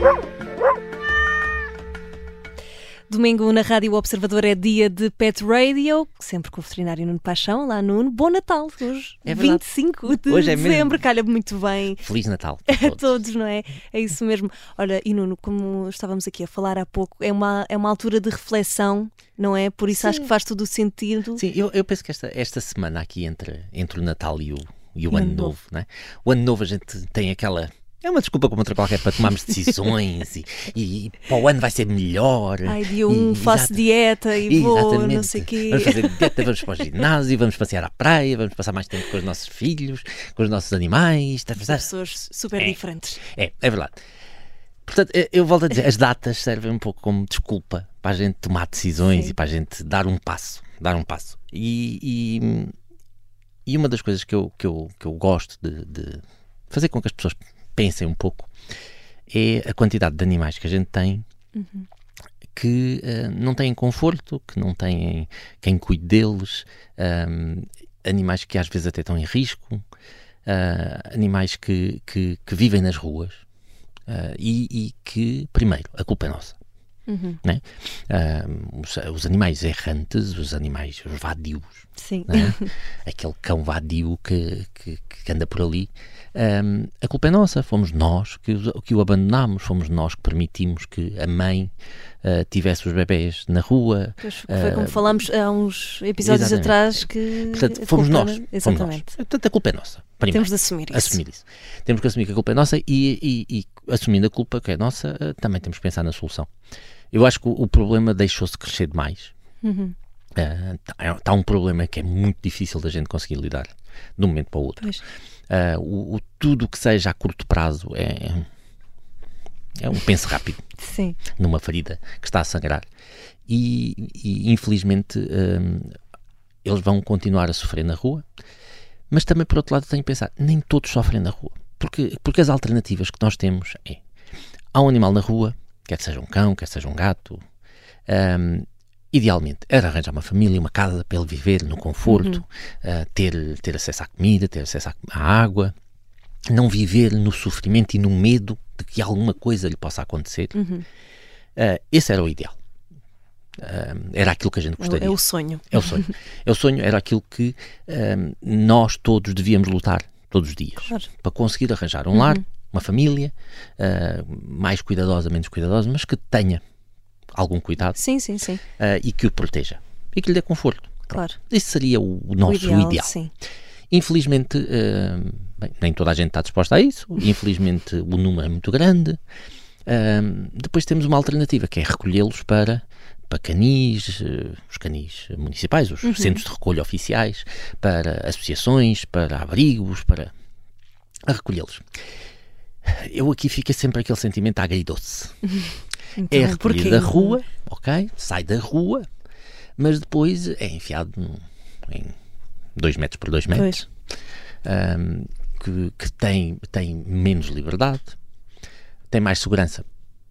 Woo! Domingo na Rádio Observador é dia de Pet Radio, sempre com o veterinário Nuno Paixão. Lá, Nuno. Bom Natal hoje, É verdade. 25 de Hoje é dezembro. Calha muito bem Feliz Natal. a todos, não é? É isso mesmo. Olha, e Nuno, como estávamos aqui a falar há pouco, é uma, é uma altura de reflexão, não é? Por isso acho Sim. que faz todo o sentido. Sim, eu, eu penso que esta, esta semana aqui entre, entre o Natal e o, e o Ano Ano Novo, né? o Ano Novo a gente tem aquela. É uma desculpa como outra qualquer para tomarmos decisões e, e, e para o ano vai ser melhor. Ai, dia um, E- faço dieta e vou, não sei o quê. Vamos fazer dieta, vamos para o ginásio, vamos passear à praia, vamos passar mais tempo com os nossos filhos, com os nossos animais. Tá pensar? Pessoas super É. diferentes. É, é verdade. Portanto, eh, eu volto a dizer, as datas servem um pouco como desculpa para a gente tomar decisões Sim. e para a gente dar um passo, dar um passo. E, e, e uma das coisas que eu, que eu, que eu gosto de, de fazer com que as pessoas pensem um pouco é a quantidade de animais que a gente tem que eh, não têm conforto, que não têm quem cuide deles, ahm, animais que às vezes até estão em risco, ah, animais que, que, que vivem nas ruas ah, e, e que, primeiro, a culpa é nossa. Né? Ah, os, os animais errantes, os animais os vadios, Sim. né? aquele cão vadio que, que, que anda por ali, ahm, a culpa é nossa, fomos nós que, que o abandonámos, fomos nós que permitimos que a mãe ah, tivesse os bebés na rua. Pois foi como falámos há uns episódios exatamente. atrás que. Portanto, fomos nós. Fomos nós. Exatamente. Portanto, a culpa é nossa. Primeiro. Temos de assumir isso. assumir isso. Temos que assumir que a culpa é nossa e, e- e assumindo a culpa que é nossa, também temos que pensar na solução. Eu acho que o, o problema deixou-se crescer demais. Está um problema que é muito difícil da gente conseguir lidar de um momento para o outro. Ah, o, o- tudo que seja a curto prazo é, é um penso rápido Sim. numa ferida que está a sangrar. E, e, infelizmente hum, eles vão continuar a sofrer na rua, mas também por outro lado tenho que pensar, nem todos sofrem na rua. Porque, porque as alternativas que nós temos é há um animal na rua, quer seja um cão, quer seja um gato, hum, idealmente era arranjar uma família, uma casa para ele viver no conforto, ah, ter, ter acesso à comida, ter acesso à, água, não viver no sofrimento e no medo de que alguma coisa lhe possa acontecer. Ah, esse era o ideal. Ah, era aquilo que a gente É, o- gostaria. é o sonho. É o sonho. É o sonho, era aquilo que nós todos devíamos lutar todos os dias Claro. para conseguir arranjar um lar, uma família, ah, mais cuidadosa, menos cuidadosa, mas que tenha algum cuidado Sim, sim, sim. ah, e que o proteja e que lhe dê conforto. Claro. Esse seria o, o nosso o ideal, ideal. Sim. Infelizmente, eh, bem, nem toda a gente está disposta a isso. Infelizmente, o número é muito grande. Depois temos uma alternativa, que é recolhê-los para, para canis, os canis municipais, os centros de recolha oficiais, para associações, para abrigos, para recolhê-los. Eu aqui fica sempre aquele sentimento agridoce. Então, É recolhido da rua, ok? Sai da rua, mas depois é enfiado em 2 metros por 2 metros, ahm, que, que tem, tem menos liberdade, tem mais segurança,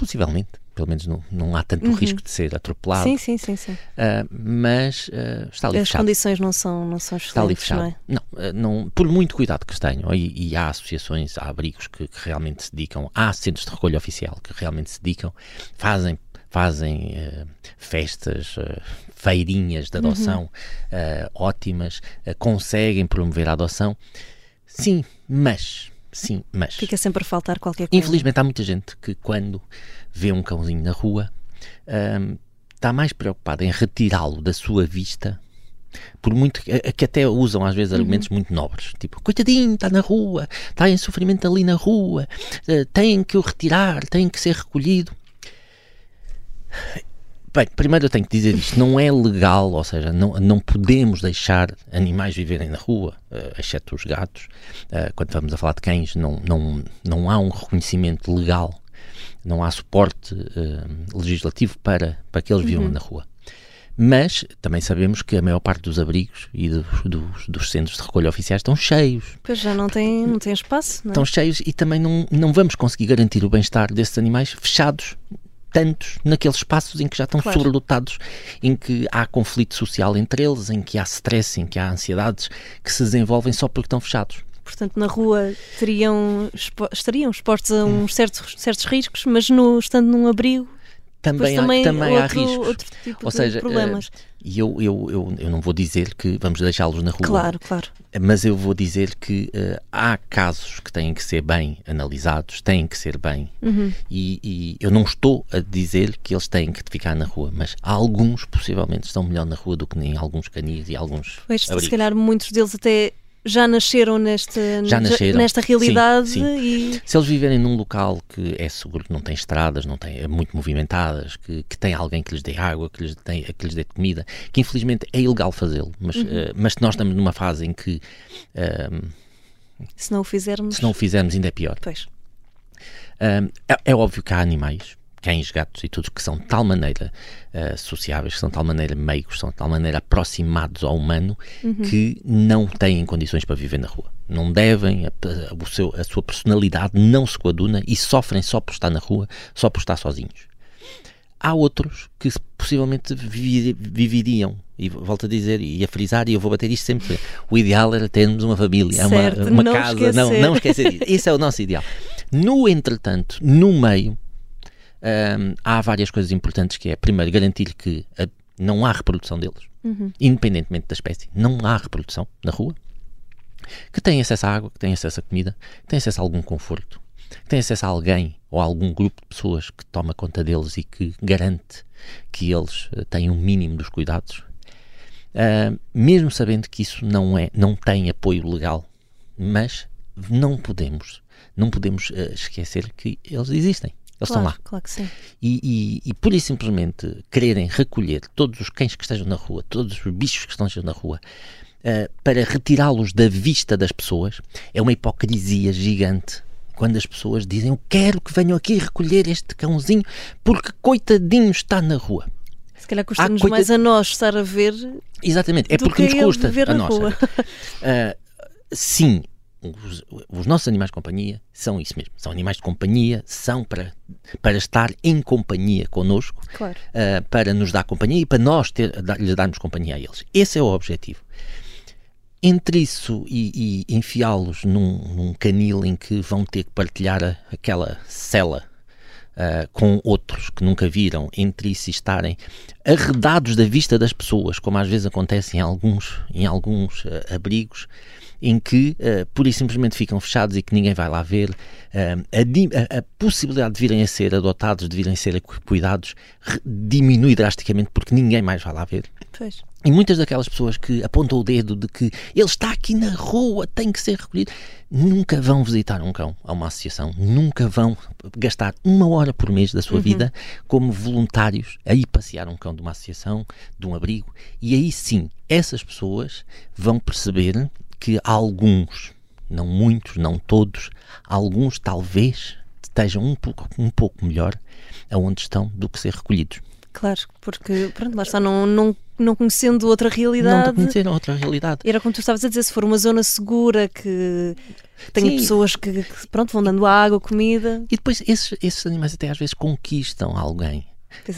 possivelmente. Pelo menos não, não há tanto risco de ser atropelado, Uhum. Sim, sim, sim, sim. ah, mas ah, está ali As fechado. condições não são, não são Está ali excelentes, não fechado. é? Não, eh, não, por muito cuidado que tenham, e, e há associações, há abrigos que, que realmente se dedicam, há centros de recolha oficial que realmente se dedicam, fazem, fazem eh, festas, eh, feirinhas de adoção eh, ótimas, eh, conseguem promover a adoção. Sim, mas, sim, mas. Fica sempre a faltar qualquer coisa. Infelizmente há muita gente que quando vê um cãozinho na rua hum, está mais preocupada em retirá-lo da sua vista por muito que, que até usam às vezes argumentos muito nobres, tipo, coitadinho, está na rua, está em sofrimento ali na rua, eh, tem que o retirar, tem que ser recolhido. Bem, primeiro eu tenho que dizer isto, não é legal, ou seja, não, não podemos deixar animais viverem na rua, eh, exceto os gatos. Eh, quando estamos a falar de cães, não, não, não há um reconhecimento legal, não há suporte eh, legislativo para, para que eles vivam na rua. Mas também sabemos que a maior parte dos abrigos e dos, dos, dos centros de recolha oficiais estão cheios. Pois já não tem, não tem espaço, não é? Estão cheios e também não, não vamos conseguir garantir o bem-estar desses animais fechados tantos naqueles espaços em que já estão Claro. sobrelotados, em que há conflito social entre eles, em que há stress, em que há ansiedades que se desenvolvem só porque estão fechados. Portanto, na rua teriam, estariam expostos a Hum. uns certos, certos riscos, mas no, estando num abrigo, Também, depois há, também, também há outro, riscos. outro tipo Ou seja, problemas. eh, E eu, eu, eu, eu não vou dizer que vamos deixá-los na rua. claro, claro. Mas eu vou dizer que eh, há casos que têm que ser bem analisados, têm que ser bem. Uhum. E, e eu não estou a dizer que eles têm que ficar na rua, mas alguns possivelmente estão melhor na rua do que em alguns canis e alguns Pois, se calhar muitos deles até já nasceram nesta, Já nasceram. nesta realidade Sim, sim. e Se eles viverem num local que é seguro, que não tem estradas, não tem, é muito movimentadas, que, que tem alguém que lhes dê água, que lhes, tem, que lhes dê comida, que infelizmente é ilegal fazê-lo, mas, Uhum. eh, mas nós estamos numa fase em que eh, se não o fizermos, se não o fizermos ainda é pior. pois, Um, é, é óbvio que há animais, cães, gatos e tudo, que são de tal maneira uh, sociáveis, que são de tal maneira meigos, são de tal maneira aproximados ao humano, que não têm condições para viver na rua. Não devem, a, a- seu- a sua personalidade não se coaduna e sofrem só por estar na rua, só por estar sozinhos. Há outros que possivelmente vivi- viveriam, e volto a dizer e a frisar, e eu vou bater isto sempre: o ideal era termos uma família, Certo, uma, uma não casa, não, esquecer. não esquecer isso. Esse é o nosso ideal. No entretanto, no meio, hum, há várias coisas importantes que é, primeiro, garantir que a- não há reprodução deles, independentemente da espécie, não há reprodução na rua, que têm acesso à água, que têm acesso à comida, que têm acesso a algum conforto, que têm acesso a alguém ou a algum grupo de pessoas que toma conta deles e que garante que eles eh, têm um mínimo dos cuidados, Ah, mesmo sabendo que isso não é, não tem apoio legal, mas não podemos, não podemos eh, esquecer que eles existem. Eles claro, estão lá. claro que sim. E, e, e pura e simplesmente quererem recolher todos os cães que estejam na rua, todos os bichos que estejam na rua, eh, para retirá-los da vista das pessoas, é uma hipocrisia gigante. Quando as pessoas dizem, eu quero que venham aqui recolher este cãozinho porque coitadinho está na rua. Se calhar custa-nos coita- mais a nós estar a ver Exatamente, é porque que nos custa a na nós. Ah, sim, os, os nossos animais de companhia são isso mesmo. São animais de companhia, são para, para estar em companhia connosco, Claro. ah, para nos dar companhia e para nós ter, dar- lhes darmos companhia a eles. Esse é o objetivo. Entre isso e, e enfiá-los num, num canil em que vão ter que partilhar a- aquela cela ah, com outros que nunca viram, entre e estarem arredados da vista das pessoas, como às vezes acontece em alguns, em alguns ah, abrigos, em que ah, pura e simplesmente ficam fechados e que ninguém vai lá ver. A, a- possibilidade de virem a ser adotados, de virem a ser cu- cuidados, diminui drasticamente porque ninguém mais vai lá ver. Pois. E muitas daquelas pessoas que apontam o dedo de que ele está aqui na rua, tem que ser recolhido, nunca vão visitar um cão a uma associação, nunca vão gastar uma hora por mês da sua vida como voluntários a ir passear um cão de uma associação, de um abrigo. E aí sim, essas pessoas vão perceber que alguns, não muitos, não todos, alguns talvez estejam um pouco, um pouco melhor aonde estão do que ser recolhidos. Claro, porque pronto, lá está, não, não, não conhecendo outra Não realidade. conheceram outra realidade. Era como tu estavas a dizer, se for uma zona segura que tenha Sim. pessoas que, que, pronto, vão dando água, comida. E depois esses, esses animais até às vezes conquistam alguém.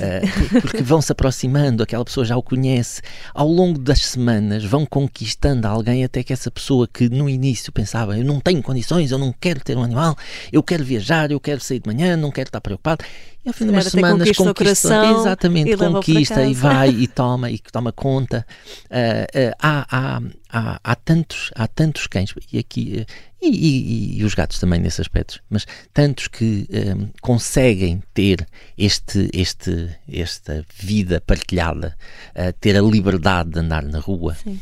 É. Por- porque vão se aproximando, aquela pessoa já o conhece. Ao longo das semanas vão conquistando alguém até que essa pessoa que no início pensava eu não tenho condições, eu não quero ter um animal, eu quero viajar, eu quero sair de manhã, não quero estar preocupado. E ao fim de umas semanas conquista conquista, coração exatamente, e conquista e vai e toma e toma conta. Eh, eh, há, há, há, há tantos, há tantos cães e aqui e, e- e os gatos também nesse aspecto, mas tantos que eh, conseguem ter este, este, esta vida partilhada, eh, ter a liberdade de andar na rua. Sim.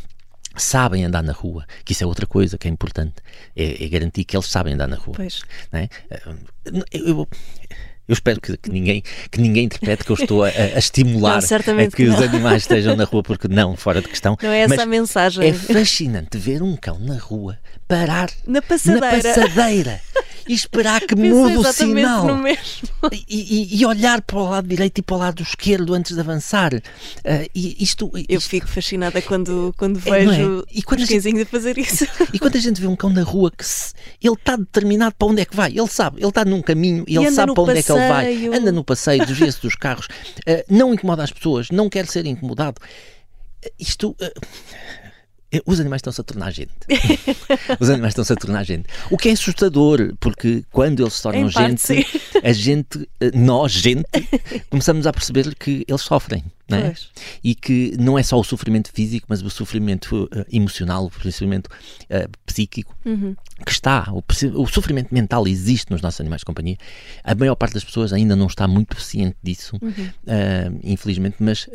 Sabem andar na rua, que isso é outra coisa que é importante, é, é garantir que eles sabem andar na rua. Pois. é? Eh, Eu, eu- eu espero que, que ninguém, que ninguém interprete que eu estou a, a estimular Não, a que, que os animais estejam na rua, porque não, fora de questão. Não é essa Mas a mensagem. é fascinante ver um cão na rua parar Na na passadeira. e esperar que mude o sinal. E, e- e olhar para o lado direito e para o lado esquerdo antes de avançar. Ah, e isto, Eu isto- fico fascinada quando, quando É, não é? vejo E quando a os cãezinhos a fazer isso. E quando a gente vê um cão na rua que se- ele está determinado para onde é que vai, ele sabe, ele está num caminho e ele sabe para onde é que ele vai, passeio. anda no passeio, desvia-se dos carros, eh, não incomoda as pessoas, não quer ser incomodado. Eh, Isto. Eh, os animais estão-se a tornar gente. Os animais estão-se a tornar gente. O que é assustador, porque quando eles se tornam Em parte, gente, a gente, eh, nós, gente, começamos a perceber que eles sofrem. É? E que não é só o sofrimento físico, mas o sofrimento eh, emocional, o sofrimento eh, psíquico Uhum. que está. O, o sofrimento mental existe nos nossos animais de companhia. A maior parte das pessoas ainda não está muito ciente disso, eh, infelizmente, mas,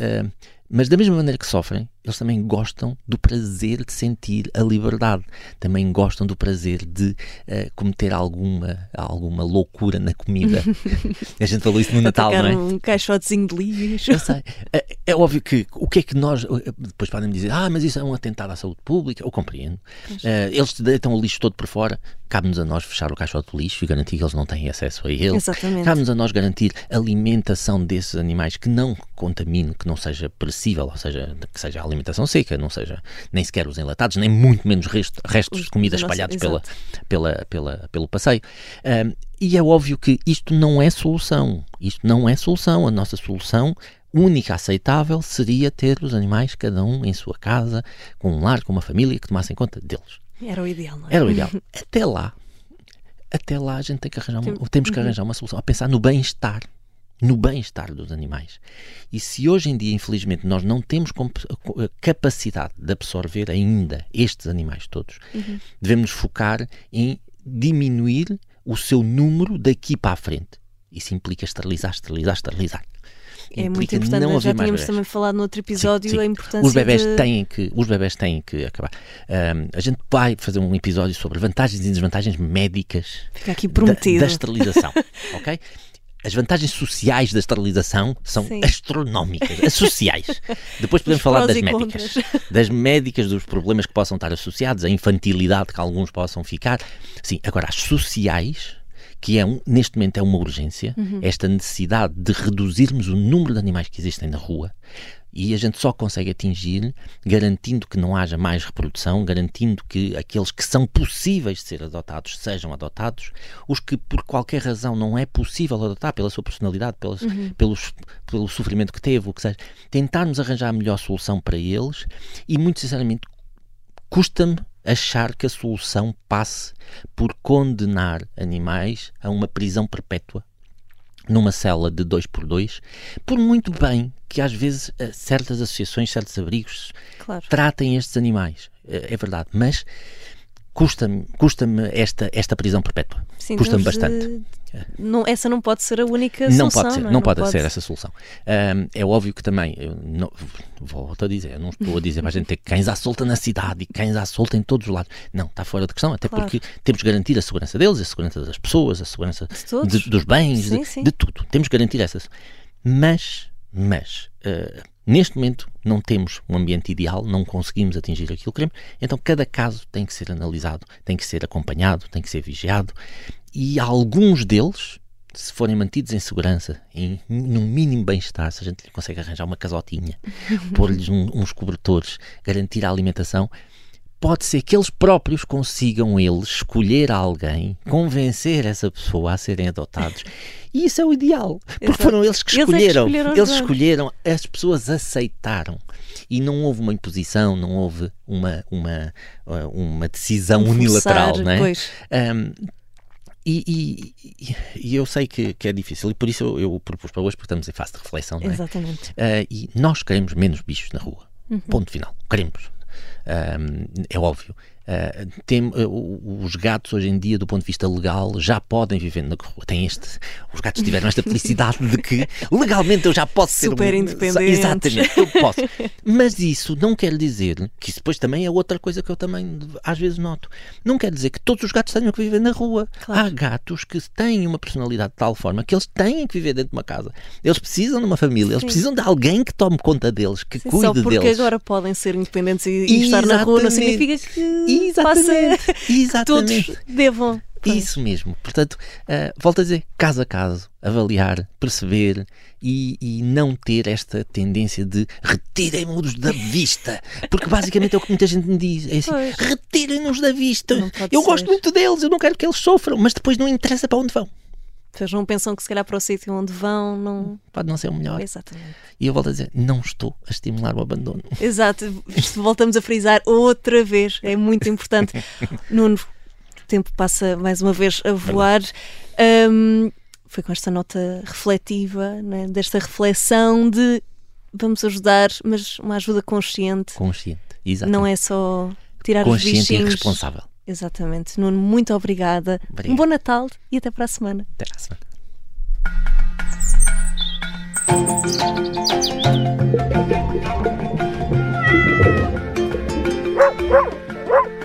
mas da mesma maneira que sofrem, eles também gostam do prazer de sentir a liberdade. Também gostam do prazer de eh, cometer alguma, alguma loucura na comida. a gente falou isso no Natal, não é? um caixotezinho de lixo. Eu sei. É, é óbvio que o que é que nós. Depois podem dizer, ah, mas isso é um atentado à saúde pública. Eu compreendo. Eh, eles deitam o lixo todo por fora. Cabe-nos a nós fechar o caixote de lixo e garantir que eles não têm acesso a ele. Exatamente. Cabe-nos a nós garantir alimentação desses animais que não contamine, que não seja perecível, ou seja, que seja alimentação seca, não seja nem sequer os enlatados, nem muito menos resto- restos Os de comida da nossa- espalhados pela, pela, pela, pelo passeio. Ahm, e é óbvio que isto não é solução. Isto não é solução. A nossa solução única aceitável seria ter os animais, cada um em sua casa, com um lar, com uma família que tomassem conta deles. Era o ideal, não é? Era o ideal. Até lá, até lá a gente tem que arranjar uma, temos que arranjar uma solução, a pensar no bem-estar. No bem-estar dos animais. E se hoje em dia, infelizmente, nós não temos capacidade de absorver ainda estes animais todos, devemos nos focar em diminuir o seu número daqui para a frente. Isso implica esterilizar, esterilizar, esterilizar. É muito importante. não nós já tínhamos também falado no outro episódio Sim, sim. a importância Os bebés de... têm que, os bebés têm que acabar. Ahm, a gente vai fazer um episódio sobre vantagens e desvantagens médicas Fica aqui da, prometido. da esterilização, ok? As vantagens sociais da esterilização são Sim. astronómicas, as sociais. Depois podemos Os falar das médicas. Das médicas, dos problemas que possam estar associados, a infantilidade que alguns possam ficar. Sim, agora as sociais, que é um, neste momento é uma urgência, Uhum. esta necessidade de reduzirmos o número de animais que existem na rua. E a gente só consegue atingir garantindo que não haja mais reprodução, garantindo que aqueles que são possíveis de ser adotados sejam adotados, os que por qualquer razão não é possível adotar pela sua personalidade, pelos, pelos, pelo sofrimento que teve, o que seja, tentarmos arranjar a melhor solução para eles e, muito sinceramente, custa-me achar que a solução passe por condenar animais a uma prisão perpétua numa cela de dois por dois, por muito bem que às vezes eh, certas associações, certos abrigos Claro. tratem estes animais. Eh, É verdade, mas custa-me custa esta, esta prisão perpétua. Custa-me bastante. de- Não, essa não pode ser a única Não solução. pode ser, não, é? não pode ser essa solução. Ahm, é óbvio que também, não, volto a dizer, eu não estou a dizer para a gente ter cães à solta na cidade e cães à solta em todos os lados. Não, está fora de questão, até Claro. porque temos que garantir a segurança deles, a segurança das pessoas, a segurança De de- dos bens, Sim, de, sim. de tudo. Temos que garantir essas. Mas, mas, ah, neste momento não temos um ambiente ideal, não conseguimos atingir aquilo que queremos, então cada caso tem que ser analisado, tem que ser acompanhado, tem que ser vigiado e alguns deles, se forem mantidos em segurança, em num mínimo bem-estar, se a gente lhe consegue arranjar uma casotinha, pôr-lhes um- uns cobertores, garantir a alimentação, pode ser que eles próprios consigam eles escolher alguém, convencer essa pessoa a serem adotados. E isso é o ideal, porque Exato. foram eles que Eles é que escolheram. escolheram Eles escolheram, as pessoas aceitaram. E não houve uma imposição, não houve uma, uma, uh, uma decisão Um unilateral, forçar, não é? pois. Um, e, e- e- eu sei que, que é difícil, e por isso eu, eu propus para hoje, porque estamos em fase de reflexão, não é? Exatamente. Uh, e nós queremos menos bichos na rua. Ponto final. Queremos. Um, é óbvio. Uh, tem, uh, os gatos hoje em dia, do ponto de vista legal, já podem viver na rua. Tem este, os gatos tiveram esta felicidade de que legalmente eu já posso ser Super um, independentes. Exatamente, eu posso. Mas isso não quer dizer que isso depois também é outra coisa que eu também às vezes noto. Não quer dizer que todos os gatos tenham que viver na rua. Claro. Há gatos que têm uma personalidade de tal forma que eles têm que viver dentro de uma casa. Eles precisam de uma família, eles Sim. precisam de alguém que tome conta deles, que Sim, cuide só porque deles. agora podem ser independentes e, e estar na rua não significa que Exatamente, passa- exatamente. todos devam Pois. Isso mesmo. Portanto, uh, volto a dizer, caso a caso, avaliar, perceber e, e não ter esta tendência de retirem-nos da vista. Porque basicamente é o que muita gente me diz. É assim, retirem-nos da vista. Eu ser. gosto muito deles, eu não quero que eles sofram, mas depois não interessa para onde vão. Vocês não pensam que se calhar para o sítio onde vão, não. Pode não ser o melhor. Exatamente. E eu volto a dizer, não estou a estimular o abandono. Exato, isto voltamos a frisar outra vez, é muito importante. Nuno, o tempo passa mais uma vez a voar. Hum, foi com esta nota refletiva, né, desta reflexão de vamos ajudar, mas uma ajuda consciente, Consciente. Exatamente. não é só tirar os Consciente e responsável. Exatamente. Nuno, muito obrigada. Obrigado. Um bom Natal e até para a semana. Até à semana. Woo!